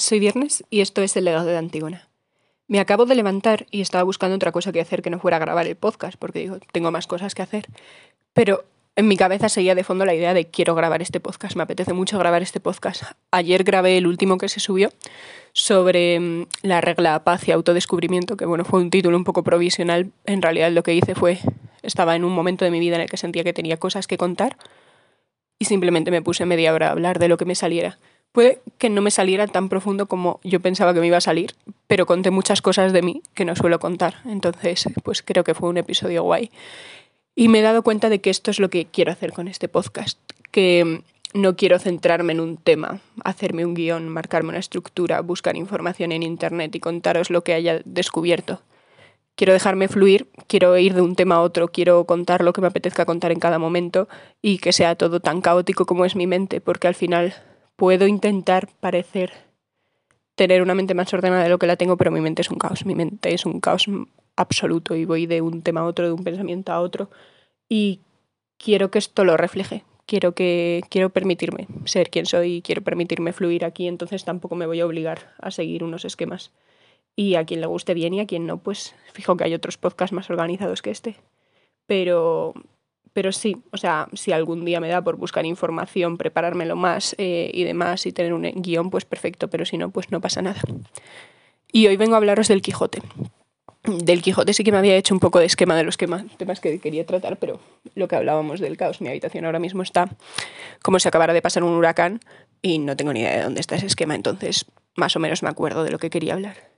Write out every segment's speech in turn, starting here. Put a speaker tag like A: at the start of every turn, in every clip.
A: soy Viernes y esto es El legado de Antígona. Me acabo de levantar y estaba buscando otra cosa que hacer que no fuera grabar el podcast, porque digo, tengo más cosas que hacer. Pero en mi cabeza seguía de fondo la idea de quiero grabar este podcast, me apetece mucho grabar este podcast. Ayer grabé el último que se subió sobre mm, la regla paz y autodescubrimiento, que bueno, fue un título un poco provisional. En realidad lo que hice fue, estaba en un momento de mi vida en el que sentía que tenía cosas que contar y simplemente me puse media hora a hablar de lo que me saliera. Puede que no me saliera tan profundo como yo pensaba que me iba a salir, pero conté muchas cosas de mí que no suelo contar. Entonces, pues creo que fue un episodio guay. Y me he dado cuenta de que esto es lo que quiero hacer con este podcast, que no quiero centrarme en un tema, hacerme un guion, marcarme una estructura, buscar información en Internet y contaros lo que haya descubierto. Quiero dejarme fluir, quiero ir de un tema a otro, quiero contar lo que me apetezca contar en cada momento y que sea todo tan caótico como es mi mente, porque al final puedo intentar parecer tener una mente más ordenada de lo que la tengo, pero mi mente es un caos. Mi mente es un caos absoluto y voy de un tema a otro, de un pensamiento a otro. Y quiero que esto lo refleje. Quiero que quiero permitirme ser quien soy, quiero permitirme fluir aquí, entonces tampoco me voy a obligar a seguir unos esquemas. Y a quien le guste bien y a quien no, pues fijo que hay otros podcasts más organizados que este. Pero pero sí, o sea, si algún día me da por buscar información, preparármelo más eh, y demás y tener un guion, pues perfecto, pero si no, pues no pasa nada. Y hoy vengo a hablaros del Quijote. Del Quijote sí que me había hecho un poco de esquema de los temas que quería tratar, pero lo que hablábamos del caos, mi habitación ahora mismo está como si acabara de pasar un huracán y no tengo ni idea de dónde está ese esquema, entonces más o menos me acuerdo de lo que quería hablar.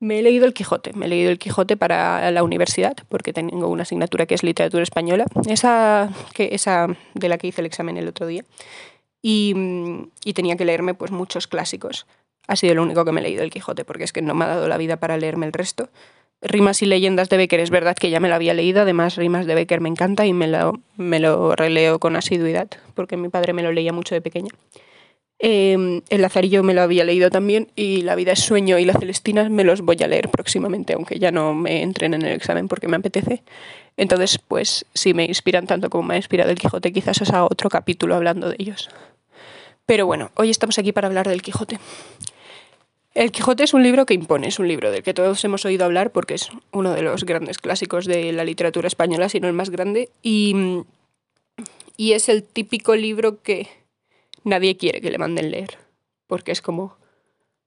A: Me he leído el Quijote, me he leído el Quijote para la universidad, porque tengo una asignatura que es literatura española, esa, que, esa de la que hice el examen el otro día, y, y, tenía que leerme pues muchos clásicos. Ha sido lo único que me he leído el Quijote, porque es que no me ha dado la vida para leerme el resto. Rimas y leyendas de Becker es verdad que ya me lo había leído, además Rimas de Becker me encanta y me lo, me lo releo con asiduidad, porque mi padre me lo leía mucho de pequeña. Em, el Lazarillo me lo había leído también y La vida es sueño y La Celestina me los voy a leer próximamente, aunque ya no me entren en el examen porque me apetece. Entonces, pues si me inspiran tanto como me ha inspirado el Quijote, quizás os haga otro capítulo hablando de ellos. Pero bueno, hoy estamos aquí para hablar del Quijote. El Quijote es un libro que impone, es un libro del que todos hemos oído hablar porque es uno de los grandes clásicos de la literatura española, si no el más grande, y, y es el típico libro que nadie quiere que le manden leer, porque es como,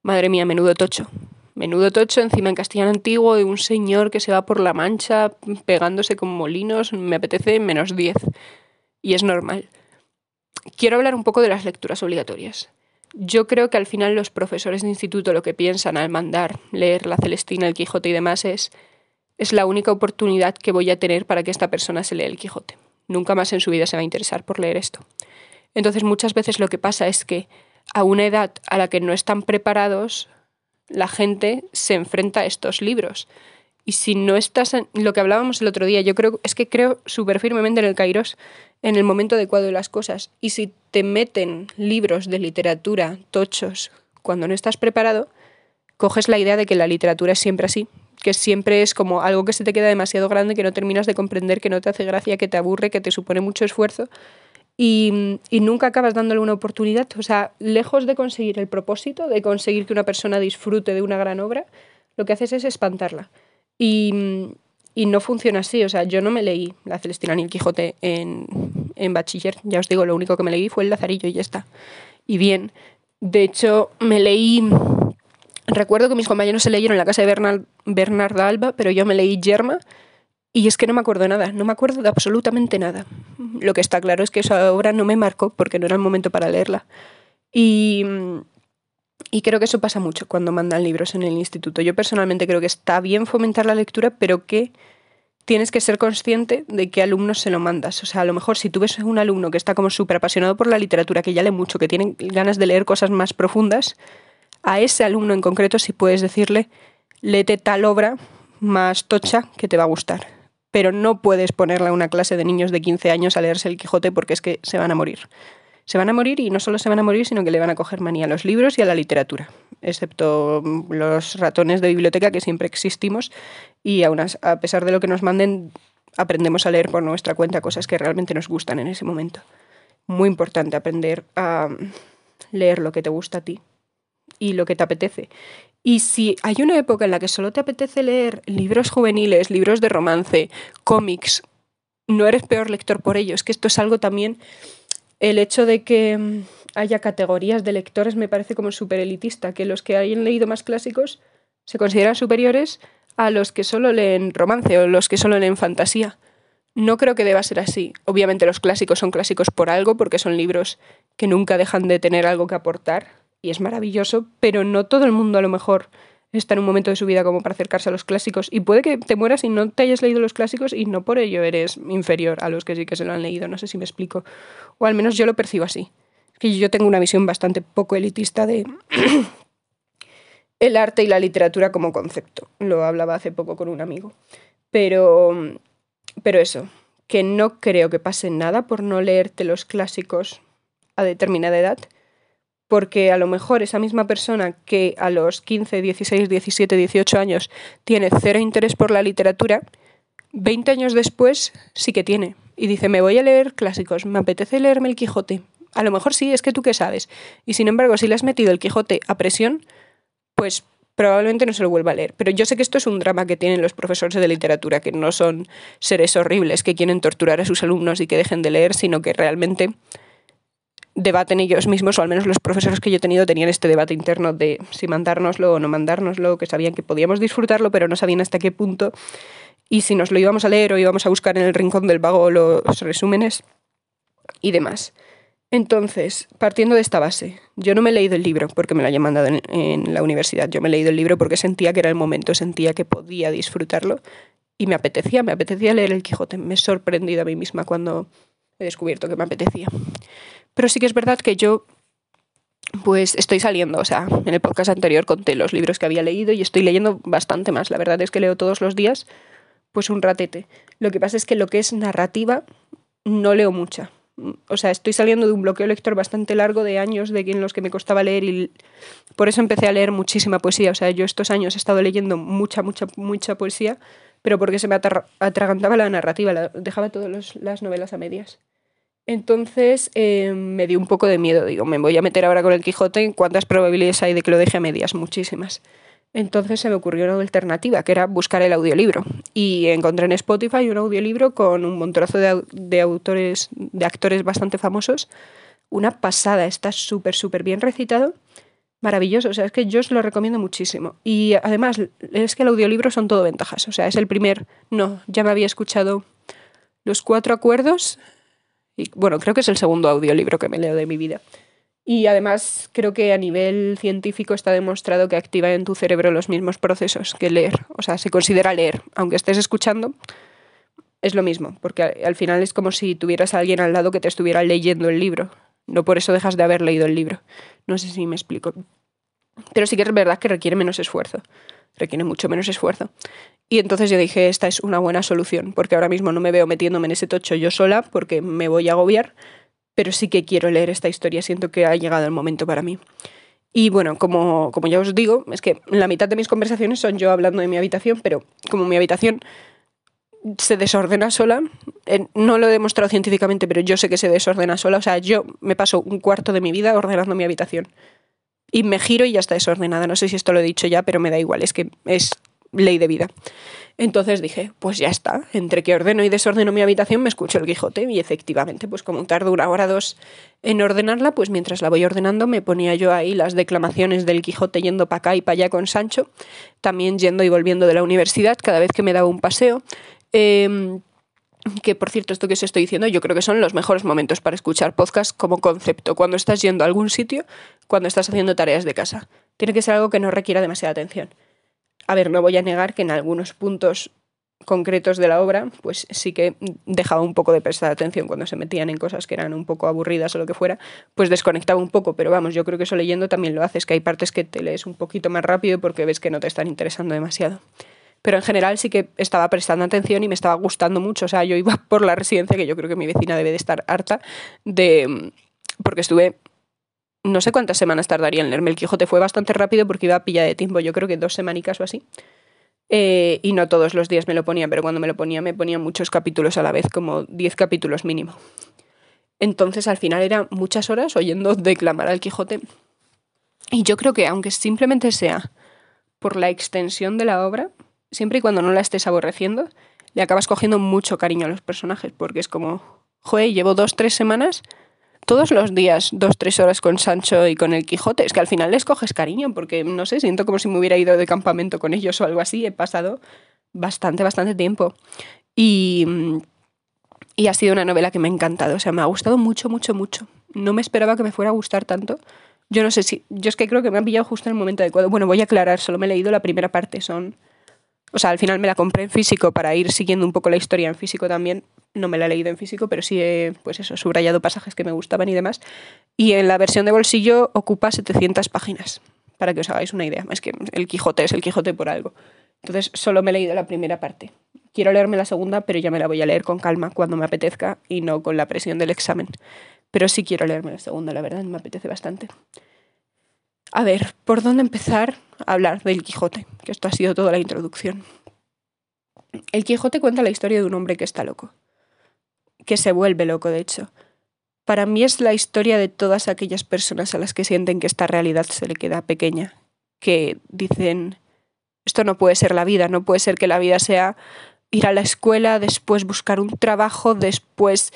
A: madre mía, menudo tocho. Menudo tocho encima en castellano antiguo de un señor que se va por la mancha pegándose con molinos, me apetece menos 10. Y es normal. Quiero hablar un poco de las lecturas obligatorias. Yo creo que al final los profesores de instituto lo que piensan al mandar leer La Celestina, el Quijote y demás es es la única oportunidad que voy a tener para que esta persona se lea el Quijote. Nunca más en su vida se va a interesar por leer esto. Entonces muchas veces lo que pasa es que a una edad a la que no están preparados, la gente se enfrenta a estos libros. Y si no estás en lo que hablábamos el otro día, yo creo, es que creo súper firmemente en el Kairos, en el momento adecuado de las cosas. Y si te meten libros de literatura tochos cuando no estás preparado, coges la idea de que la literatura es siempre así, que siempre es como algo que se te queda demasiado grande, que no terminas de comprender, que no te hace gracia, que te aburre, que te supone mucho esfuerzo y, nunca acabas dándole una oportunidad. O sea, lejos de conseguir el propósito, de conseguir que una persona disfrute de una gran obra, lo que haces es espantarla. Y, no funciona así. O sea, yo no me leí La Celestina ni el Quijote en, en bachiller. Ya os digo, lo único que me leí fue El Lazarillo y ya está. Y bien, de hecho, me leí... Recuerdo que mis compañeros se leyeron la casa de Bernard, Bernarda Alba, pero yo me leí Yerma y es que no me acuerdo nada, no me acuerdo de absolutamente nada. Lo que está claro es que esa obra no me marcó porque no era el momento para leerla. Y, y creo que eso pasa mucho cuando mandan libros en el instituto. Yo personalmente creo que está bien fomentar la lectura, pero que tienes que ser consciente de qué alumnos se lo mandas. O sea, a lo mejor si tú ves un alumno que está como súper apasionado por la literatura, que ya lee mucho, que tiene ganas de leer cosas más profundas, a ese alumno en concreto si puedes decirle, léete tal obra más tocha que te va a gustar pero no puedes ponerle a una clase de niños de 15 años a leerse el Quijote porque es que se van a morir. Se van a morir y no solo se van a morir, sino que le van a coger manía a los libros y a la literatura, excepto los ratones de biblioteca que siempre existimos y aún a pesar de lo que nos manden, aprendemos a leer por nuestra cuenta cosas que realmente nos gustan en ese momento. Muy importante aprender a leer lo que te gusta a ti y lo que te apetece. Y si hay una época en la que solo te apetece leer libros juveniles, libros de romance, cómics, no eres peor lector por ello. Es que esto es algo también, el hecho de que mm, haya categorías de lectores me parece como súper elitista, que los que hayan leído más clásicos se consideran superiores a los que solo leen romance o los que solo leen fantasía. No creo que deba ser así. Obviamente los clásicos son clásicos por algo, porque son libros que nunca dejan de tener algo que aportar, y es maravilloso, pero no todo el mundo a lo mejor está en un momento de su vida como para acercarse a los clásicos. Y puede que te mueras y no te hayas leído los clásicos y no por ello eres inferior a los que sí que se lo han leído. No sé si me explico. O al menos yo lo percibo así. Que yo tengo una visión bastante poco elitista de el arte y la literatura como concepto. Lo hablaba hace poco con un amigo. Pero, pero eso, que no creo que pase nada por no leerte los clásicos a determinada edad porque a lo mejor esa misma persona que a los 15, 16, 17, 18 años tiene cero interés por la literatura, 20 años después sí que tiene. Y dice, me voy a leer clásicos, me apetece leerme el Quijote. A lo mejor sí, es que tú qué sabes. Y sin embargo, si le has metido el Quijote a presión, pues probablemente no se lo vuelva a leer. Pero yo sé que esto es un drama que tienen los profesores de literatura, que no son seres horribles que quieren torturar a sus alumnos y que dejen de leer, sino que realmente debaten ellos mismos, o al menos los profesores que yo he tenido tenían este debate interno de si mandárnoslo o no mandárnoslo, que sabían que podíamos disfrutarlo, pero no sabían hasta qué punto, y si nos lo íbamos a leer o íbamos a buscar en el rincón del vago los resúmenes y demás. Entonces, partiendo de esta base, yo no me he leído el libro porque me lo haya mandado en, en, la universidad, yo me he leído el libro porque sentía que era el momento, sentía que podía disfrutarlo y me apetecía, me apetecía leer el Quijote. Me he sorprendido a mí misma cuando he descubierto que me apetecía. Pero sí que es verdad que yo pues estoy saliendo, o sea, en el podcast anterior conté los libros que había leído y estoy leyendo bastante más. La verdad es que leo todos los días, pues un ratete. Lo que pasa es que lo que es narrativa no leo mucha. O sea, estoy saliendo de un bloqueo lector bastante largo de años de en los que me costaba leer y por eso empecé a leer muchísima poesía. O sea, yo estos años he estado leyendo mucha, mucha, mucha poesía, pero porque se me atragantaba la narrativa, dejaba todas las novelas a medias. Entonces eh, me dio un poco de miedo, digo, me voy a meter ahora con el Quijote, ¿cuántas probabilidades hay de que lo deje a medias? Muchísimas. Entonces se me ocurrió una alternativa, que era buscar el audiolibro. Y encontré en Spotify un audiolibro con un montonazo de, autores, de actores bastante famosos. Una pasada, está súper, súper bien recitado. Maravilloso, o sea, es que yo os lo recomiendo muchísimo. Y además, es que el audiolibro son todo ventajas. O sea, es el primer. No, ya me había escuchado los cuatro acuerdos, y, bueno, creo que es el segundo audiolibro que me leo de mi vida. Y además creo que a nivel científico está demostrado que activa en tu cerebro los mismos procesos que leer. O sea, se considera leer, aunque estés escuchando, es lo mismo, porque al final es como si tuvieras a alguien al lado que te estuviera leyendo el libro. No por eso dejas de haber leído el libro. No sé si me explico. Pero sí que es verdad que requiere menos esfuerzo. Requiere mucho menos esfuerzo. Y entonces yo dije, esta es una buena solución, porque ahora mismo no me veo metiéndome en ese tocho yo sola, porque me voy a agobiar, pero sí que quiero leer esta historia, siento que ha llegado el momento para mí. Y bueno, como, como ya os digo, es que la mitad de mis conversaciones son yo hablando de mi habitación, pero como mi habitación se desordena sola, eh, no lo he demostrado científicamente, pero yo sé que se desordena sola, o sea, yo me paso un cuarto de mi vida ordenando mi habitación. Y me giro y ya está desordenada. No sé si esto lo he dicho ya, pero me da igual, es que es ley de vida. Entonces dije, pues ya está, entre que ordeno y desordeno mi habitación me escucho el Quijote y efectivamente, pues como tardo una hora o dos en ordenarla, pues mientras la voy ordenando me ponía yo ahí las declamaciones del Quijote yendo para acá y para allá con Sancho, también yendo y volviendo de la universidad cada vez que me daba un paseo. Em, que por cierto, esto que os estoy diciendo, yo creo que son los mejores momentos para escuchar podcast como concepto, cuando estás yendo a algún sitio, cuando estás haciendo tareas de casa. Tiene que ser algo que no requiera demasiada atención. A ver, no voy a negar que en algunos puntos concretos de la obra, pues sí que dejaba un poco de prestar atención cuando se metían en cosas que eran un poco aburridas o lo que fuera, pues desconectaba un poco, pero vamos, yo creo que eso leyendo también lo haces, que hay partes que te lees un poquito más rápido porque ves que no te están interesando demasiado. Pero en general sí que estaba prestando atención y me estaba gustando mucho, o sea, yo iba por la residencia, que yo creo que mi vecina debe de estar harta de... porque estuve no sé cuántas semanas tardaría en leerme el Quijote. Fue bastante rápido porque iba a pilla de tiempo, yo creo que dos semanicas o así. Eh, y no todos los días me lo ponía, pero cuando me lo ponía me ponía muchos capítulos a la vez, como diez capítulos mínimo. Entonces al final eran muchas horas oyendo declamar al Quijote. Y yo creo que aunque simplemente sea por la extensión de la obra, siempre y cuando no la estés aborreciendo, le acabas cogiendo mucho cariño a los personajes, porque es como, joder, llevo dos, tres semanas, todos los días, dos, tres horas con Sancho y con el Quijote. Es que al final les coges cariño, porque no sé, siento como si me hubiera ido de campamento con ellos o algo así. He pasado bastante, bastante tiempo. Y, y ha sido una novela que me ha encantado, o sea, me ha gustado mucho, mucho, mucho. No me esperaba que me fuera a gustar tanto. Yo no sé si, yo es que creo que me ha pillado justo en el momento adecuado. Bueno, voy a aclarar, solo me he leído la primera parte, son o sea, al final me la compré en físico para ir siguiendo un poco la historia en físico también. No me la he leído en físico, pero sí he, pues eso, subrayado pasajes que me gustaban y demás. Y en la versión de bolsillo ocupa 700 páginas, para que os hagáis una idea. Es que el Quijote es el Quijote por algo. Entonces, solo me he leído la primera parte. Quiero leerme la segunda, pero ya me la voy a leer con calma cuando me apetezca y no con la presión del examen. Pero sí quiero leerme la segunda, la verdad, me apetece bastante. A ver, ¿por dónde empezar hablar del Quijote? Que esto ha sido toda la introducción. El Quijote cuenta la historia de un hombre que está loco, que se vuelve loco, de hecho. Para mí es la historia de todas aquellas personas a las que sienten que esta realidad se le queda pequeña, que dicen, esto no puede ser la vida, no puede ser que la vida sea ir a la escuela, después buscar un trabajo, después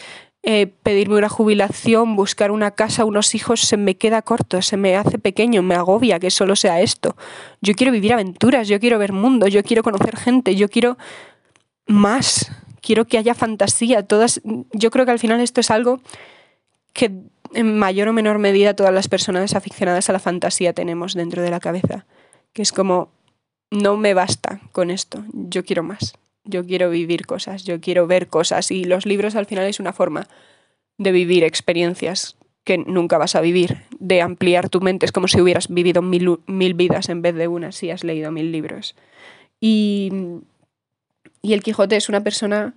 A: eh, pedirme una jubilación, buscar una casa, unos hijos, se me queda corto, se me hace pequeño, me agobia que solo sea esto. Yo quiero vivir aventuras, yo quiero ver mundo, yo quiero conocer gente, yo quiero más, quiero que haya fantasía. Todas, yo creo que al final esto es algo que en mayor o menor medida todas las personas aficionadas a la fantasía tenemos dentro de la cabeza, que es como, no me basta con esto, yo quiero más yo quiero vivir cosas, yo quiero ver cosas y los libros al final es una forma de vivir experiencias que nunca vas a vivir, de ampliar tu mente. Es como si hubieras vivido mil, vidas en vez de una si has leído mil libros. Y, y el Quijote es una persona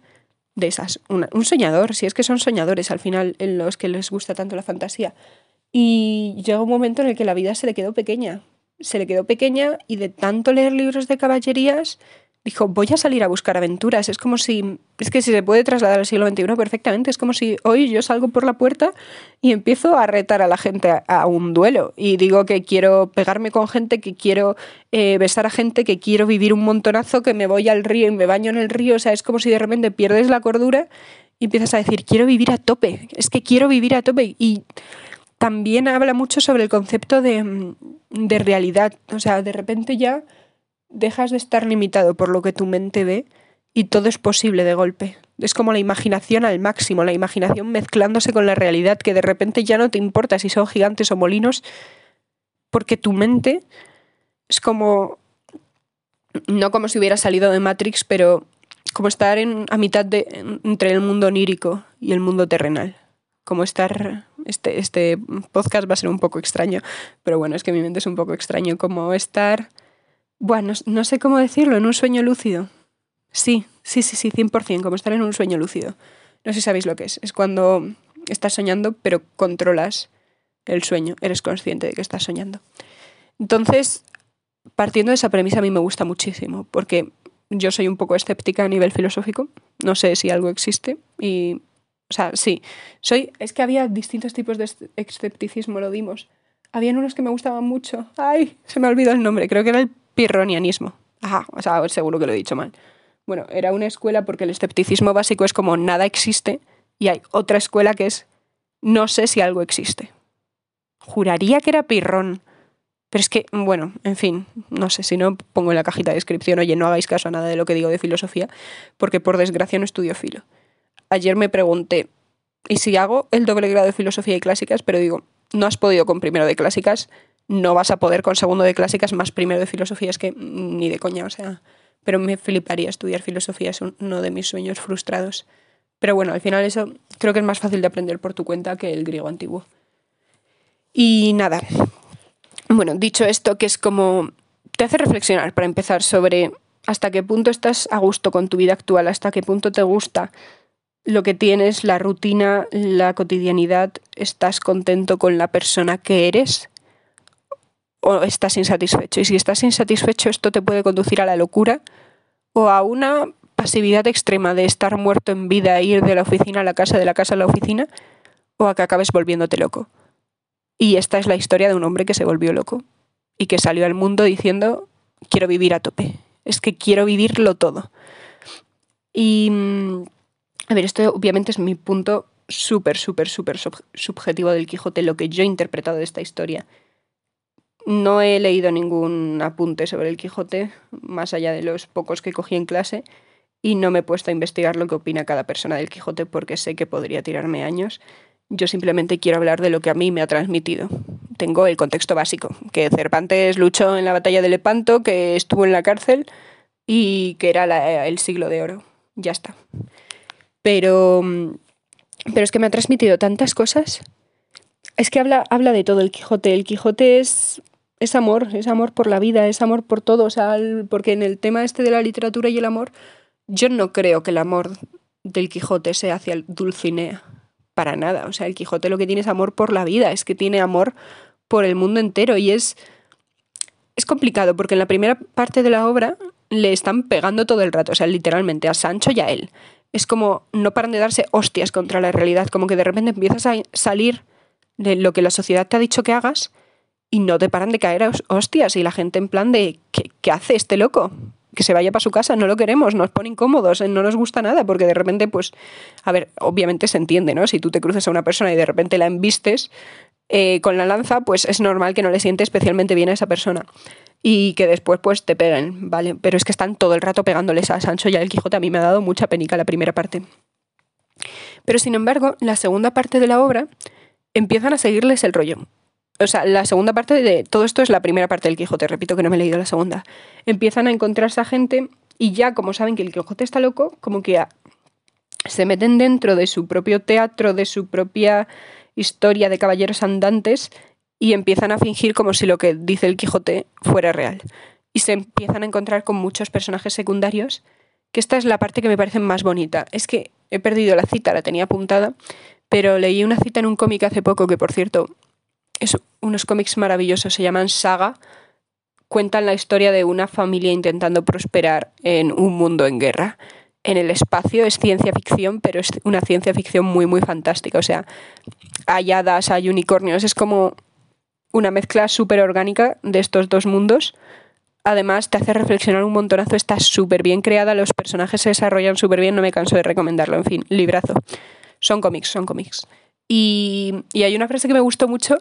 A: de esas, un soñador, si es que son soñadores al final en los que les gusta tanto la fantasía. Y llega un momento en el que la vida se le quedó pequeña. Se le quedó pequeña y de tanto leer libros de caballerías dijo, voy a salir a buscar aventuras. Es como si, es que si se puede trasladar al siglo XXI perfectamente, es como si hoy yo salgo por la puerta y empiezo a retar a la gente a, un duelo y digo que quiero pegarme con gente, que quiero eh, besar a gente, que quiero vivir un montonazo, que me voy al río y me baño en el río. O sea, es como si de repente pierdes la cordura y empiezas a decir, quiero vivir a tope, es que quiero vivir a tope. Y también habla mucho sobre el concepto de, de realidad. O sea, de repente ya dejas de estar limitado por lo que tu mente ve y todo es posible de golpe. Es como la imaginación al máximo, la imaginación mezclándose con la realidad, que de repente ya no te importa si son gigantes o molinos, porque tu mente es como, no como si hubiera salido de Matrix, pero como estar en, a mitad de, entre el mundo onírico y el mundo terrenal. Como estar, este, este podcast va a ser un poco extraño, pero bueno, es que mi mente es un poco extraño, como estar bueno, no sé cómo decirlo, en un sueño lúcido. Sí, sí, sí, sí, 100%, como estar en un sueño lúcido. No sé si sabéis lo que es. Es cuando estás soñando, pero controlas el sueño, eres consciente de que estás soñando. Entonces, partiendo de esa premisa, a mí me gusta muchísimo, porque yo soy un poco escéptica a nivel filosófico. No sé si algo existe y. O sea, sí. Soy. Es que había distintos tipos de escepticismo, lo dimos. Habían unos que me gustaban mucho. ¡Ay! Se me ha olvidado el nombre. Creo que era el pirronianismo. Ajá, o sea, seguro que lo he dicho mal. Bueno, era una escuela porque el escepticismo básico es como nada existe y hay otra escuela que es no sé si algo existe. Juraría que era pirrón. Pero es que, bueno, en fin, no sé, si no pongo en la cajita de descripción, oye, no hagáis caso a nada de lo que digo de filosofía, porque por desgracia no estudio filo. Ayer me pregunté, ¿y si hago el doble grado de filosofía y clásicas? Pero digo, no has podido con primero de clásicas, no vas a poder con segundo de clásicas más primero de filosofía, es que ni de coña, o sea, pero me fliparía estudiar filosofía, es uno de mis sueños frustrados. Pero bueno, al final eso creo que es más fácil de aprender por tu cuenta que el griego antiguo. Y nada, bueno, dicho esto, que es como te hace reflexionar para empezar sobre hasta qué punto estás a gusto con tu vida actual, hasta qué punto te gusta lo que tienes, la rutina, la cotidianidad, estás contento con la persona que eres o estás insatisfecho. Y si estás insatisfecho, esto te puede conducir a la locura o a una pasividad extrema de estar muerto en vida, ir de la oficina a la casa, de la casa a la oficina, o a que acabes volviéndote loco. Y esta es la historia de un hombre que se volvió loco y que salió al mundo diciendo, quiero vivir a tope, es que quiero vivirlo todo. Y, mm, a ver, esto obviamente es mi punto súper, súper, súper subjetivo del Quijote, lo que yo he interpretado de esta historia. No he leído ningún apunte sobre el Quijote, más allá de los pocos que cogí en clase, y no me he puesto a investigar lo que opina cada persona del Quijote porque sé que podría tirarme años. Yo simplemente quiero hablar de lo que a mí me ha transmitido. Tengo el contexto básico, que Cervantes luchó en la batalla de Lepanto, que estuvo en la cárcel y que era el siglo de oro. Ya está. Pero, pero es que me ha transmitido tantas cosas. Es que habla, habla de todo el Quijote. El Quijote es, es amor, es amor por la vida, es amor por todo. O sea, porque en el tema este de la literatura y el amor, yo no creo que el amor del Quijote sea hacia el Dulcinea. Para nada. O sea, el Quijote lo que tiene es amor por la vida, es que tiene amor por el mundo entero. Y es. Es complicado, porque en la primera parte de la obra le están pegando todo el rato, o sea, literalmente a Sancho y a él. Es como no paran de darse hostias contra la realidad, como que de repente empiezas a salir de lo que la sociedad te ha dicho que hagas y no te paran de caer a hostias y la gente en plan de ¿qué, qué hace este loco? que se vaya para su casa, no lo queremos, nos pone incómodos, no nos gusta nada, porque de repente, pues, a ver, obviamente se entiende, ¿no? Si tú te cruces a una persona y de repente la embistes eh, con la lanza, pues es normal que no le siente especialmente bien a esa persona. Y que después, pues, te peguen, ¿vale? Pero es que están todo el rato pegándoles a Sancho y al Quijote. A mí me ha dado mucha penica la primera parte. Pero sin embargo, la segunda parte de la obra empiezan a seguirles el rollo o sea, la segunda parte de todo esto es la primera parte del Quijote, repito que no me he leído la segunda. Empiezan a encontrarse a gente y ya como saben que el Quijote está loco, como que se meten dentro de su propio teatro, de su propia historia de caballeros andantes y empiezan a fingir como si lo que dice el Quijote fuera real. Y se empiezan a encontrar con muchos personajes secundarios, que esta es la parte que me parece más bonita. Es que he perdido la cita, la tenía apuntada, pero leí una cita en un cómic hace poco que, por cierto, es unos cómics maravillosos, se llaman Saga. Cuentan la historia de una familia intentando prosperar en un mundo en guerra. En el espacio es ciencia ficción, pero es una ciencia ficción muy, muy fantástica. O sea, hay hadas, hay unicornios, es como una mezcla súper orgánica de estos dos mundos. Además, te hace reflexionar un montonazo, está súper bien creada, los personajes se desarrollan súper bien, no me canso de recomendarlo, en fin, librazo. Son cómics, son cómics. Y, y hay una frase que me gustó mucho,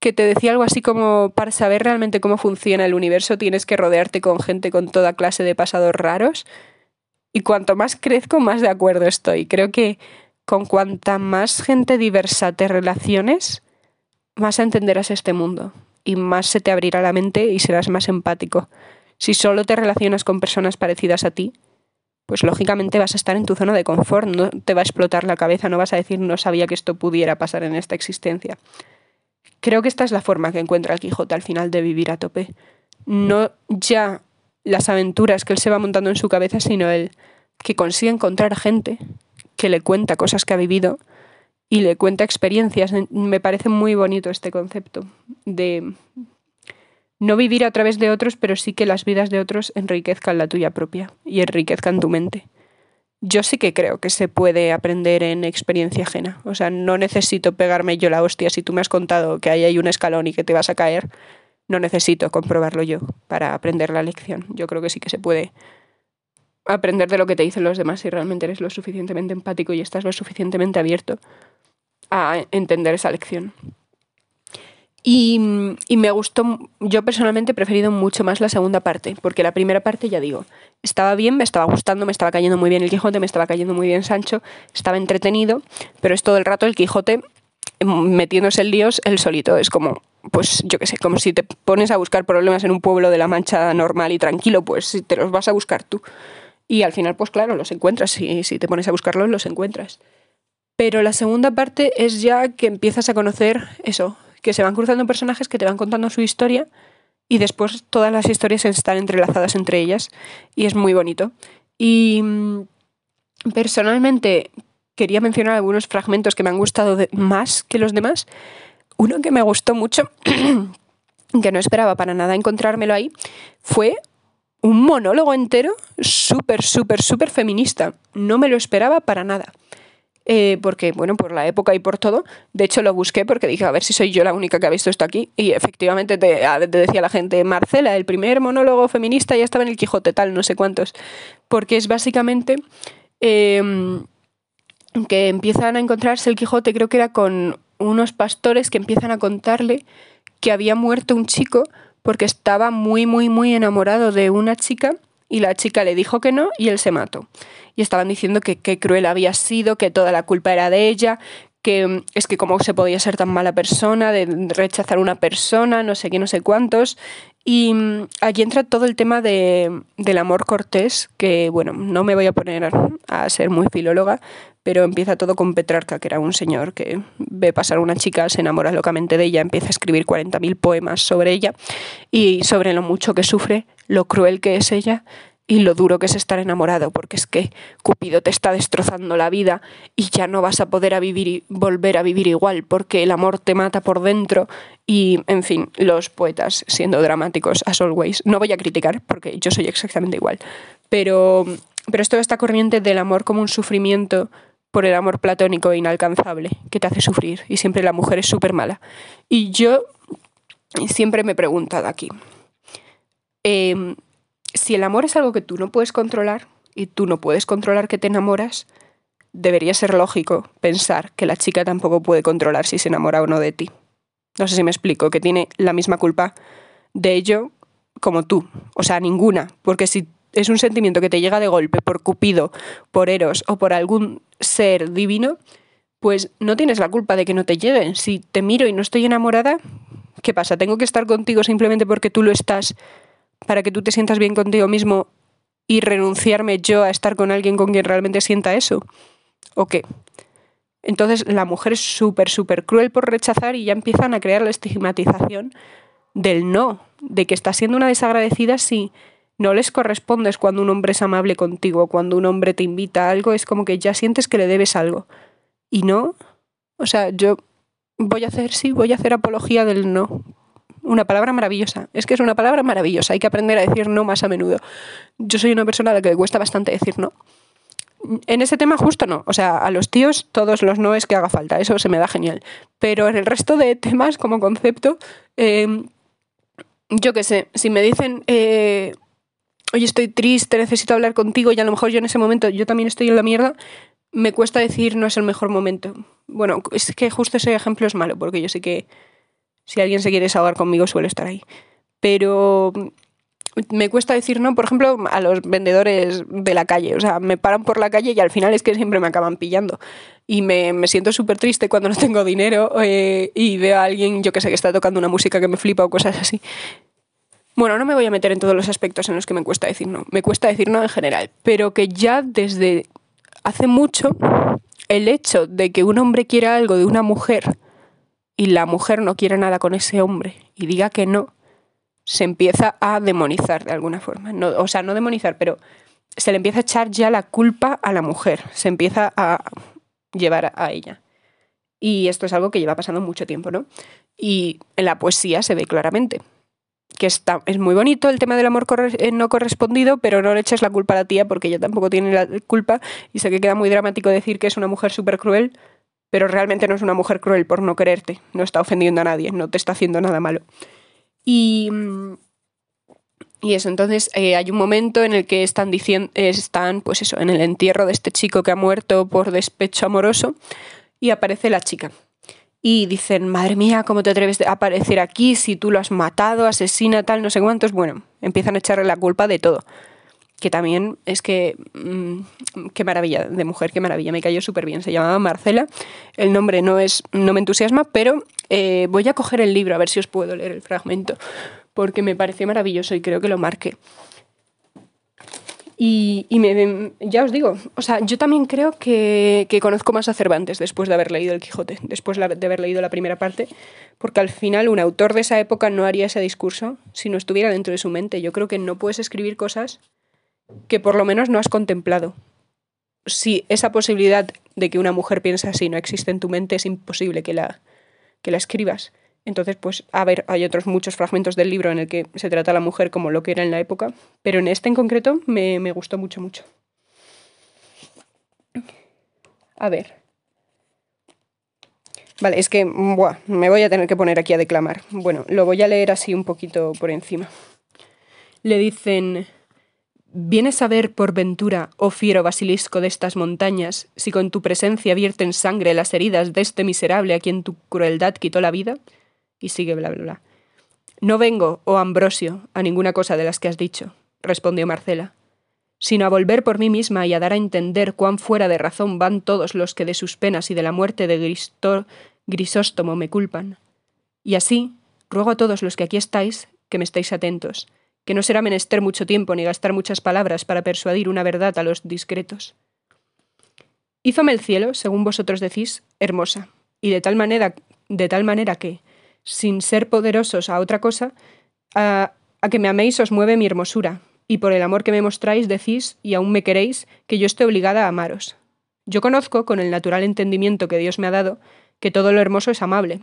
A: que te decía algo así como, para saber realmente cómo funciona el universo tienes que rodearte con gente con toda clase de pasados raros. Y cuanto más crezco, más de acuerdo estoy. Creo que con cuanta más gente diversa te relaciones, más entenderás este mundo y más se te abrirá la mente y serás más empático. Si solo te relacionas con personas parecidas a ti, pues lógicamente vas a estar en tu zona de confort, no te va a explotar la cabeza, no vas a decir no sabía que esto pudiera pasar en esta existencia. Creo que esta es la forma que encuentra el Quijote al final de vivir a tope. No ya las aventuras que él se va montando en su cabeza, sino el que consigue encontrar gente que le cuenta cosas que ha vivido y le cuenta experiencias. Me parece muy bonito este concepto de no vivir a través de otros, pero sí que las vidas de otros enriquezcan la tuya propia y enriquezcan tu mente yo sí que creo que se puede aprender en experiencia ajena. O sea, no necesito pegarme yo la hostia. Si tú me has contado que ahí hay un escalón y que te vas a caer, no necesito comprobarlo yo para aprender la lección. Yo creo que sí que se puede aprender de lo que te dicen los demás si realmente eres lo suficientemente empático y estás lo suficientemente abierto a entender esa lección. Y, me gustó, yo personalmente he preferido mucho más la segunda parte, porque la primera parte, ya digo, estaba bien, me estaba gustando, me estaba cayendo muy bien el Quijote, me estaba cayendo muy bien Sancho, estaba entretenido, pero es todo el rato el Quijote metiéndose el dios el solito. Es como, pues yo qué sé, como si te pones a buscar problemas en un pueblo de la Mancha normal y tranquilo, pues te los vas a buscar tú. Y al final, pues claro, los encuentras, si, si te pones a buscarlos, los encuentras. Pero la segunda parte es ya que empiezas a conocer eso, que se van cruzando personajes que te van contando su historia y después todas las historias están entrelazadas entre ellas y es muy bonito. Y mm, personalmente quería mencionar algunos fragmentos que me han gustado más que los demás. Uno que me gustó mucho, que no esperaba para nada encontrármelo ahí, fue un monólogo entero súper, súper, súper feminista. No me lo esperaba para nada. Eh, porque, bueno, por la época y por todo. De hecho, lo busqué porque dije, a ver si soy yo la única que ha visto esto aquí. Y efectivamente te, decía la gente, Marcela, el primer monólogo feminista ya estaba en el Quijote, tal, no sé cuántos. Porque es básicamente em, que empiezan a encontrarse el Quijote, creo que era con unos pastores que empiezan a contarle que había muerto un chico porque estaba muy, muy, muy enamorado de una chica y la chica le dijo que no y él se mató. Y estaban diciendo que qué cruel había sido, que toda la culpa era de ella, que mm, es que cómo se podía ser tan mala persona, de rechazar a una persona, no sé qué, no sé cuántos. Y mm, aquí entra todo el tema de, del amor cortés, que bueno, no me voy a poner a ser muy filóloga, pero empieza todo con Petrarca, que era un señor que ve pasar a una chica, se enamora locamente de ella, empieza a escribir 40.000 poemas sobre ella y sobre lo mucho que sufre, lo cruel que es ella y lo duro que es estar enamorado, porque es que Cupido te está destrozando la vida y ya no vas a poder a vivir y volver a vivir igual, porque el amor te mata por dentro y, en fin, los poetas siendo dramáticos as always. No voy a criticar, porque yo soy exactamente igual, pero, pero esto esta corriente del amor como un sufrimiento por el amor platónico e inalcanzable que te hace sufrir y siempre la mujer es súper mala. Y yo siempre me he preguntado aquí, eh, si el amor es algo que tú no puedes controlar y tú no puedes controlar que te enamoras, debería ser lógico pensar que la chica tampoco puede controlar si se enamora o no de ti. No sé si me explico, que tiene la misma culpa de ello como tú. O sea, ninguna. Porque si es un sentimiento que te llega de golpe por Cupido, por Eros o por algún ser divino, pues no tienes la culpa de que no te lleguen. Si te miro y no estoy enamorada, ¿qué pasa? ¿Tengo que estar contigo simplemente porque tú lo estás para que tú te sientas bien contigo mismo y renunciarme yo a estar con alguien con quien realmente sienta eso? ¿O qué? Entonces la mujer es súper, súper cruel por rechazar y ya empiezan a crear la estigmatización del no, de que estás siendo una desagradecida si no les correspondes cuando un hombre es amable contigo, cuando un hombre te invita a algo, es como que ya sientes que le debes algo. Y no, o sea, yo voy a hacer, sí, voy a hacer apología del no, una palabra maravillosa. Es que es una palabra maravillosa. Hay que aprender a decir no más a menudo. Yo soy una persona a la que le cuesta bastante decir no. En ese tema justo no. O sea, a los tíos todos los no es que haga falta. Eso se me da genial. Pero en el resto de temas como concepto, em, yo qué sé, si me dicen... Eh, oye, estoy triste, necesito hablar contigo y a lo mejor yo en ese momento yo también estoy en la mierda, me cuesta decir no es el mejor momento. Bueno, es que justo ese ejemplo es malo porque yo sé que si alguien se quiere desahogar conmigo, suele estar ahí. Pero me cuesta decir no, por ejemplo, a los vendedores de la calle. O sea, me paran por la calle y al final es que siempre me acaban pillando. Y me, siento súper triste cuando no tengo dinero eh, y veo a alguien, yo que sé, que está tocando una música que me flipa o cosas así. Bueno, no me voy a meter en todos los aspectos en los que me cuesta decir no. Me cuesta decir no en general. Pero que ya desde hace mucho el hecho de que un hombre quiera algo de una mujer y la mujer no quiere nada con ese hombre y diga que no, se empieza a demonizar de alguna forma. No, o sea, no demonizar, pero se le empieza a echar ya la culpa a la mujer, se empieza a llevar a ella. Y esto es algo que lleva pasando mucho tiempo, ¿no? Y en la poesía se ve claramente que está, es muy bonito el tema del amor eh, no correspondido, pero no le eches la culpa a la tía porque ella tampoco tiene la culpa y sé que queda muy dramático decir que es una mujer súper cruel, pero realmente no es una mujer cruel por no quererte, no está ofendiendo a nadie, no te está haciendo nada malo. Y, y eso, entonces eh, hay un momento en el que están diciendo, están, pues eso, en el entierro de este chico que ha muerto por despecho amoroso y aparece la chica. Y dicen, madre mía, ¿cómo te atreves a aparecer aquí si tú lo has matado, asesina, tal, no sé cuántos? Bueno, empiezan a echarle la culpa de todo que también es que, mm, qué maravilla de mujer, qué maravilla, me cayó súper bien. Se llamaba Marcela, el nombre no, es, no me entusiasma, pero eh, voy a coger el libro a ver si os puedo leer el fragmento, porque me pareció maravilloso y creo que lo marqué. Y, ya os digo, o sea, yo también creo que, que, conozco más a Cervantes después de haber leído El Quijote, después de haber leído la primera parte, porque al final un autor de esa época no haría ese discurso si no estuviera dentro de su mente. Yo creo que no puedes escribir cosas que por lo menos no has contemplado. Si esa posibilidad de que una mujer piense así no existe en tu mente, es imposible que la, que la escribas. Entonces, pues, a ver, hay otros muchos fragmentos del libro en el que se trata a la mujer como lo que era en la época, pero en este en concreto me, me gustó mucho, mucho. A ver, Vale, es que me voy a tener que poner aquí a declamar. Bueno, lo voy a leer así un poquito por encima. Le dicen, ¿vienes a ver por ventura, oh fiero basilisco de estas montañas, si con tu presencia vierten sangre las heridas de este miserable a quien tu crueldad quitó la vida? Y sigue bla bla bla. No vengo, oh Ambrosio, a ninguna cosa de las que has dicho, respondió Marcela, sino a volver por mí misma y a dar a entender cuán fuera de razón van todos los que de sus penas y de la muerte de Grisóstomo me culpan. Y así, ruego a todos los que aquí estáis, que me estéis atentos, que no será menester mucho tiempo ni gastar muchas palabras para persuadir una verdad a los discretos. Hízome el cielo, según vosotros decís, hermosa, y de tal manera, de tal manera que, sin ser poderosos a otra cosa, a, que me améis os mueve mi hermosura, y por el amor que me mostráis decís, y aún me queréis, que yo estoy obligada a amaros. Yo conozco, con el natural entendimiento que Dios me ha dado, que todo lo hermoso es amable,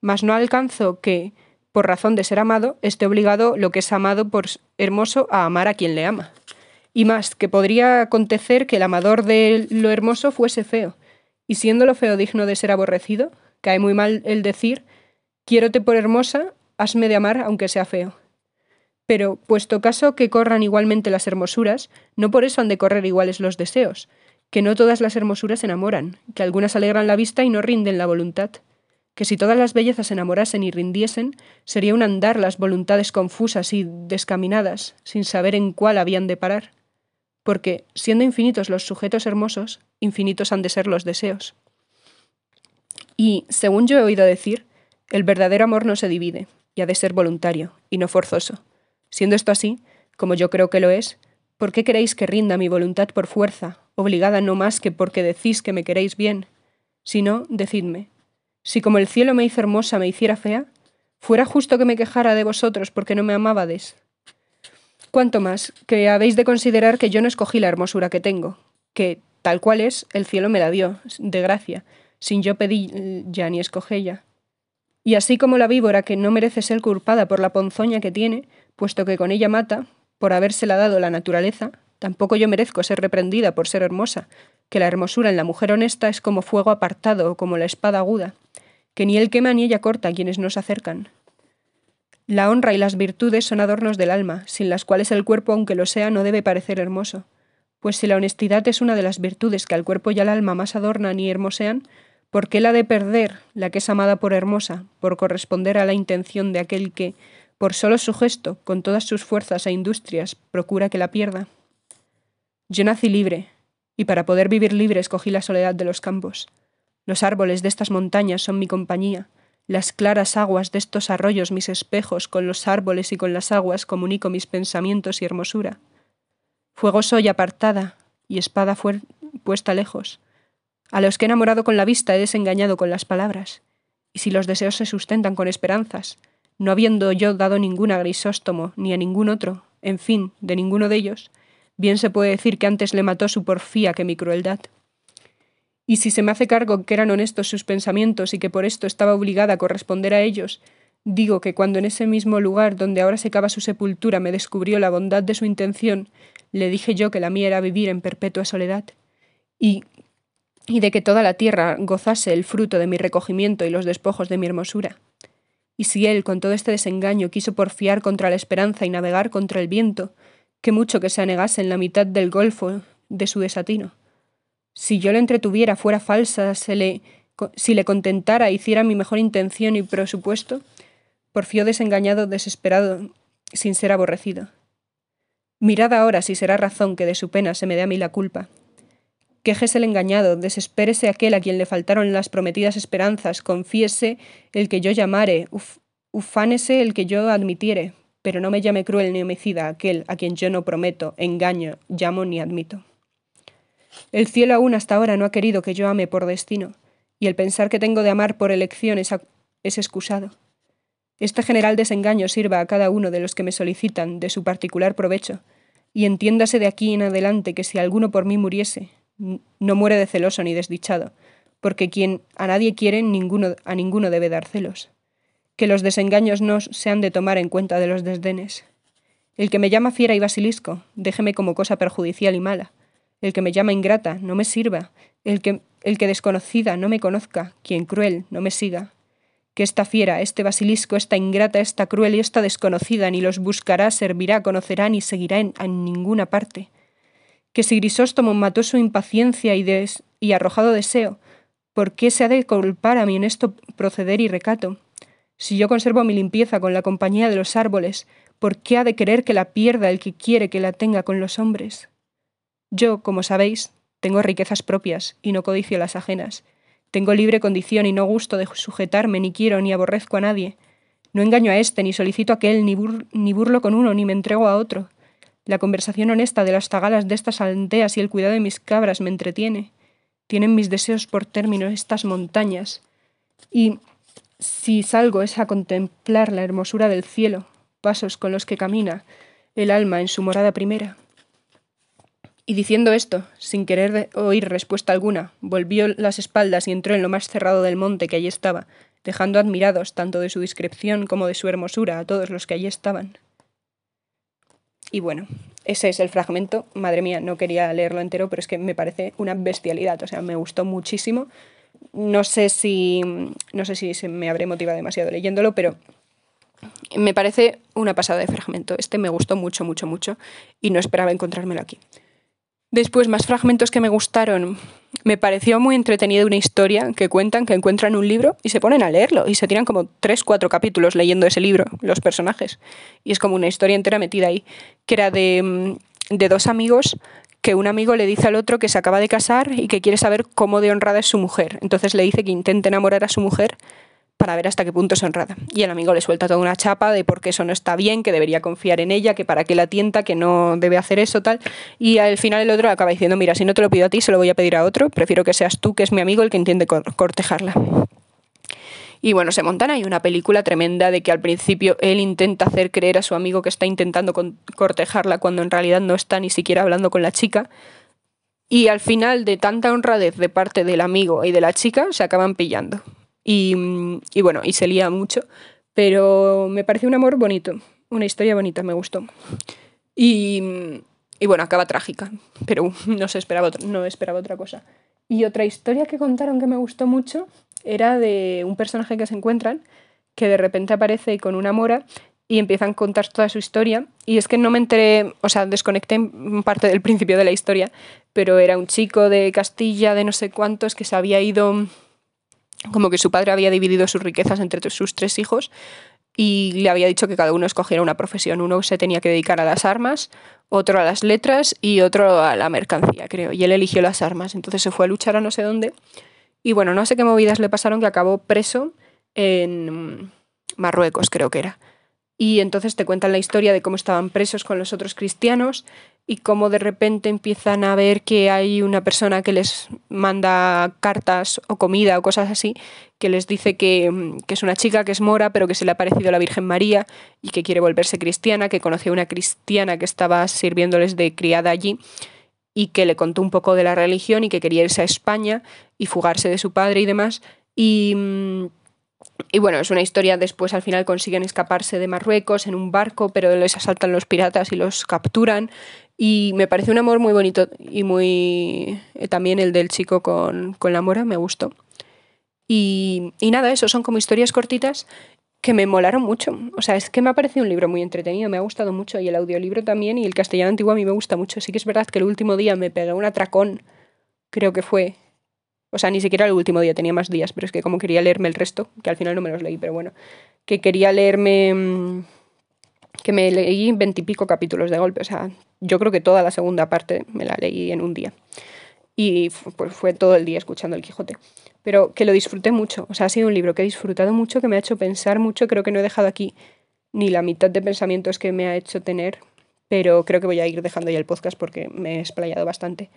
A: mas no alcanzo que, por razón de ser amado, esté obligado lo que es amado por hermoso a amar a quien le ama. Y más, que podría acontecer que el amador de lo hermoso fuese feo, y siendo lo feo digno de ser aborrecido, cae muy mal el decir Quiérote por hermosa, hasme de amar aunque sea feo. Pero, puesto caso que corran igualmente las hermosuras, no por eso han de correr iguales los deseos, que no todas las hermosuras enamoran, que algunas alegran la vista y no rinden la voluntad, que si todas las bellezas enamorasen y rindiesen, sería un andar las voluntades confusas y descaminadas, sin saber en cuál habían de parar. Porque, siendo infinitos los sujetos hermosos, infinitos han de ser los deseos. Y, según yo he oído decir, el verdadero amor no se divide, y ha de ser voluntario, y no forzoso. Siendo esto así, como yo creo que lo es, ¿por qué queréis que rinda mi voluntad por fuerza, obligada no más que porque decís que me queréis bien? Si no, decidme, si como el cielo me hizo hermosa me hiciera fea, fuera justo que me quejara de vosotros porque no me amábades. Cuanto más, que habéis de considerar que yo no escogí la hermosura que tengo, que, tal cual es, el cielo me la dio, de gracia, sin yo pedir ya ni escogella. Y así como la víbora que no merece ser culpada por la ponzoña que tiene, puesto que con ella mata, por habérsela dado la naturaleza, tampoco yo merezco ser reprendida por ser hermosa, que la hermosura en la mujer honesta es como fuego apartado o como la espada aguda, que ni él quema ni ella corta a quienes nos acercan. La honra y las virtudes son adornos del alma, sin las cuales el cuerpo, aunque lo sea, no debe parecer hermoso. Pues si la honestidad es una de las virtudes que al cuerpo y al alma más adornan y hermosean, ¿Por qué la de perder, la que es amada por hermosa, por corresponder a la intención de aquel que, por solo su gesto, con todas sus fuerzas e industrias, procura que la pierda? Yo nací libre, y para poder vivir libre escogí la soledad de los campos. Los árboles de estas montañas son mi compañía, las claras aguas de estos arroyos mis espejos, con los árboles y con las aguas comunico mis pensamientos y hermosura. Fuego soy apartada, y espada puesta lejos. A los que he enamorado con la vista he desengañado con las palabras. Y si los deseos se sustentan con esperanzas, no habiendo yo dado ninguna a Grisóstomo ni a ningún otro, en fin, de ninguno de ellos, bien se puede decir que antes le mató su porfía que mi crueldad. Y si se me hace cargo que eran honestos sus pensamientos y que por esto estaba obligada a corresponder a ellos, digo que cuando en ese mismo lugar donde ahora se cava su sepultura me descubrió la bondad de su intención, le dije yo que la mía era vivir en perpetua soledad. Y y de que toda la tierra gozase el fruto de mi recogimiento y los despojos de mi hermosura. Y si él, con todo este desengaño, quiso porfiar contra la esperanza y navegar contra el viento, que mucho que se anegase en la mitad del golfo de su desatino. Si yo le entretuviera fuera falsa, si le contentara, hiciera mi mejor intención y presupuesto, porfió desengañado, desesperado, sin ser aborrecido. Mirad ahora si será razón que de su pena se me dé a mí la culpa, Quejese el engañado, desespérese aquel a quien le faltaron las prometidas esperanzas, confíese el que yo llamare, ufánese el que yo admitiere, pero no me llame cruel ni homicida aquel a quien yo no prometo, engaño, llamo ni admito. El cielo aún hasta ahora no ha querido que yo ame por destino, y el pensar que tengo de amar por elección es, es excusado. Este general desengaño sirva a cada uno de los que me solicitan de su particular provecho, y entiéndase de aquí en adelante que si alguno por mí muriese, no muere de celoso ni desdichado, porque quien a nadie quiere, ninguno, a ninguno debe dar celos. Que los desengaños no se han de tomar en cuenta de los desdenes. El que me llama fiera y basilisco, déjeme como cosa perjudicial y mala. El que me llama ingrata, no me sirva. El que, el que desconocida no me conozca, quien cruel no me siga. Que esta fiera, este basilisco, esta ingrata, esta cruel y esta desconocida ni los buscará, servirá, conocerá ni seguirá en, ninguna parte. Que si Grisóstomo mató su impaciencia y, y arrojado deseo, ¿por qué se ha de culpar a mi honesto proceder y recato? Si yo conservo mi limpieza con la compañía de los árboles, ¿por qué ha de querer que la pierda el que quiere que la tenga con los hombres? Yo, como sabéis, tengo riquezas propias y no codicio las ajenas. Tengo libre condición y no gusto de sujetarme, ni quiero ni aborrezco a nadie. No engaño a éste, ni solicito a aquel, ni, ni burlo con uno, ni me entrego a otro. La conversación honesta de las tagalas de estas aldeas y el cuidado de mis cabras me entretiene. Tienen mis deseos por término estas montañas. Y si salgo es a contemplar la hermosura del cielo, pasos con los que camina el alma en su morada primera. Y diciendo esto, sin querer oír respuesta alguna, volvió las espaldas y entró en lo más cerrado del monte que allí estaba, dejando admirados tanto de su discreción como de su hermosura a todos los que allí estaban. Y bueno, ese es el fragmento. Madre mía, no quería leerlo entero, pero es que me parece una bestialidad. O sea, me gustó muchísimo. No sé si. No sé si se me habré motivado demasiado leyéndolo, pero me parece una pasada de fragmento. Este me gustó mucho, mucho, mucho. Y no esperaba encontrármelo aquí. Después, más fragmentos que me gustaron. Me pareció muy entretenida una historia que cuentan que encuentran un libro y se ponen a leerlo y se tiran como tres, cuatro capítulos leyendo ese libro, los personajes. Y es como una historia entera metida ahí, que era de, mm, de dos amigos que un amigo le dice al otro que se acaba de casar y que quiere saber cómo de honrada es su mujer. Entonces le dice que intente enamorar a su mujer para ver hasta qué punto es honrada. Y el amigo le suelta toda una chapa de por qué eso no está bien, que debería confiar en ella, que para qué la tienta, que no debe hacer eso, tal. Y al final el otro acaba diciendo, mira, si no te lo pido a ti, se lo voy a pedir a otro, prefiero que seas tú, que es mi amigo, el que entiende cortejarla. Y bueno, se montan ahí una película tremenda de que al principio él intenta hacer creer a su amigo que está intentando cortejarla cuando en realidad no está ni siquiera hablando con la chica. Y al final de tanta honradez de parte del amigo y de la chica, se acaban pillando. Y, bueno, y se lía mucho, pero me pareció un amor bonito, una historia bonita, me gustó. Y, bueno, acaba trágica, pero no, se esperaba no esperaba otra cosa. Y otra historia que contaron que me gustó mucho era de un personaje que se encuentran que de repente aparece con una mora y empiezan a contar toda su historia. Y es que no me enteré, o sea, desconecté parte del principio de la historia, pero era un chico de Castilla, de no sé cuántos, que se había ido como que su padre había dividido sus riquezas entre sus tres hijos y le había dicho que cada uno escogiera una profesión. Uno se tenía que dedicar a las armas, otro a las letras y otro a la mercancía, creo. Y él eligió las armas. Entonces se fue a luchar a no sé dónde. Y bueno, no sé qué movidas le pasaron que acabó preso en Marruecos, creo que era. Y entonces te cuentan la historia de cómo estaban presos con los otros cristianos y cómo de repente empiezan a ver que hay una persona que les manda cartas o comida o cosas así, que les dice que, es una chica que es mora, pero que se le ha parecido a la Virgen María y que quiere volverse cristiana, que conoció a una cristiana que estaba sirviéndoles de criada allí y que le contó un poco de la religión y que quería irse a España y fugarse de su padre y demás. Y mm, y bueno, es una historia, después al final consiguen escaparse de Marruecos en un barco, pero les asaltan los piratas y los capturan. Y me parece un amor muy bonito y muy... Eh, también el del chico con, la mora me gustó. Y, y nada, eso son como historias cortitas que me molaron mucho. O sea, es que me ha parecido un libro muy entretenido, me ha gustado mucho. Y el audiolibro también, y el castellano antiguo a mí me gusta mucho. Sí que es verdad que el último día me pegué un atracón, creo que fue, o sea, ni siquiera el último día, tenía más días, pero es que como quería leerme el resto, que al final no me los leí, pero bueno, que quería leerme, mm, que me leí veintipico capítulos de golpe, o sea, yo creo que toda la segunda parte me la leí en un día. Y pues fue todo el día escuchando el Quijote. Pero que lo disfruté mucho, o sea, ha sido un libro que he disfrutado mucho, que me ha hecho pensar mucho, creo que no he dejado aquí ni la mitad de pensamientos que me ha hecho tener, pero creo que voy a ir dejando ya el podcast porque me he explayado bastante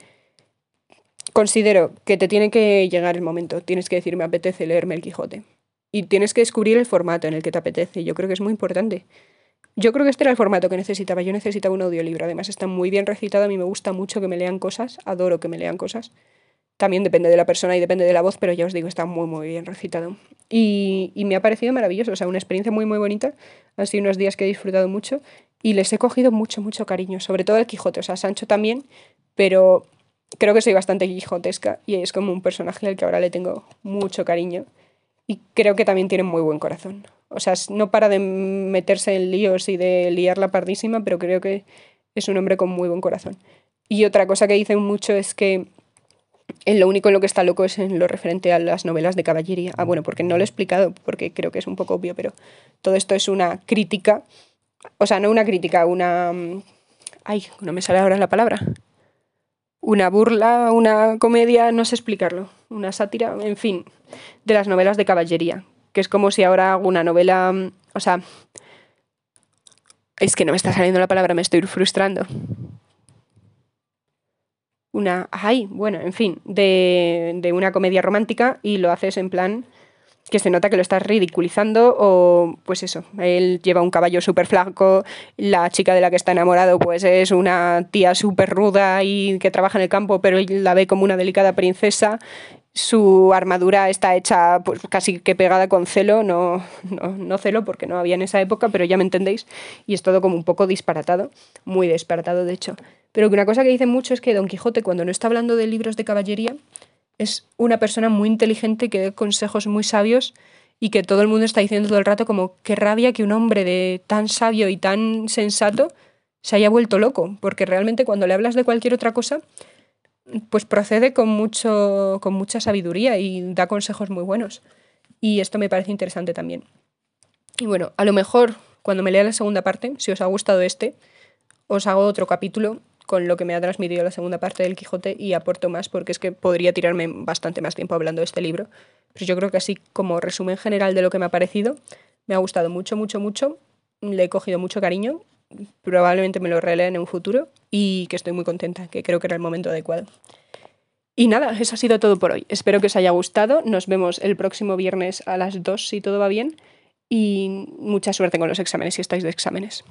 A: considero que te tiene que llegar el momento. Tienes que decir, me apetece leerme el Quijote. Y tienes que descubrir el formato en el que te apetece. Yo creo que es muy importante. Yo creo que este era el formato que necesitaba. Yo necesitaba un audiolibro. Además, está muy bien recitado. A mí me gusta mucho que me lean cosas. Adoro que me lean cosas. También depende de la persona y depende de la voz, pero ya os digo, está muy, muy bien recitado. Y, y me ha parecido maravilloso. O sea, una experiencia muy, muy bonita. Han sido unos días que he disfrutado mucho y les he cogido mucho, mucho cariño. Sobre todo el Quijote. O sea, Sancho también. Pero creo que soy bastante quijotesca y es como un personaje al que ahora le tengo mucho cariño y creo que también tiene muy buen corazón. O sea, no para de meterse en líos y de liar la pardísima, pero creo que es un hombre con muy buen corazón. Y otra cosa que dicen mucho es que en lo único en lo que está loco es en lo referente a las novelas de caballería. Ah, bueno, porque no lo he explicado, porque creo que es un poco obvio, pero todo esto es una crítica, o sea, no una crítica, una... Mm, ay, no me sale ahora la palabra. Una burla, una comedia, no sé explicarlo, una sátira, en fin, de las novelas de caballería, que es como si ahora hago una novela, mm, o sea, es que no me está saliendo la palabra, me estoy frustrando una, ay, bueno, en fin, de, de una comedia romántica y lo haces en plan que se nota que lo estás ridiculizando o pues eso, él lleva un caballo súper flaco, la chica de la que está enamorado pues es una tía súper ruda y que trabaja en el campo pero él la ve como una delicada princesa, su armadura está hecha pues casi que pegada con celo, no, no, no celo porque no había en esa época, pero ya me entendéis, y es todo como un poco disparatado, muy disparatado de hecho. Pero que una cosa que dicen mucho es que Don Quijote, cuando no está hablando de libros de caballería, es una persona muy inteligente que da consejos muy sabios y que todo el mundo está diciendo todo el rato como qué rabia que un hombre de tan sabio y tan sensato se haya vuelto loco, porque realmente cuando le hablas de cualquier otra cosa, pues procede con, mucho, con mucha sabiduría y da consejos muy buenos. Y esto me parece interesante también. Y bueno, a lo mejor cuando me lea la segunda parte, si os ha gustado este, os hago otro capítulo con lo que me ha transmitido la segunda parte del Quijote y aporto más porque es que podría tirarme bastante más tiempo hablando de este libro. Pero yo creo que así como resumen general de lo que me ha parecido, me ha gustado mucho, mucho, mucho. Le he cogido mucho cariño. Probablemente me lo relea en un futuro y que estoy muy contenta, que creo que era el momento adecuado. Y nada, eso ha sido todo por hoy. Espero que os haya gustado. Nos vemos el próximo viernes a las 2 si todo va bien. Y mucha suerte con los exámenes si estáis de exámenes.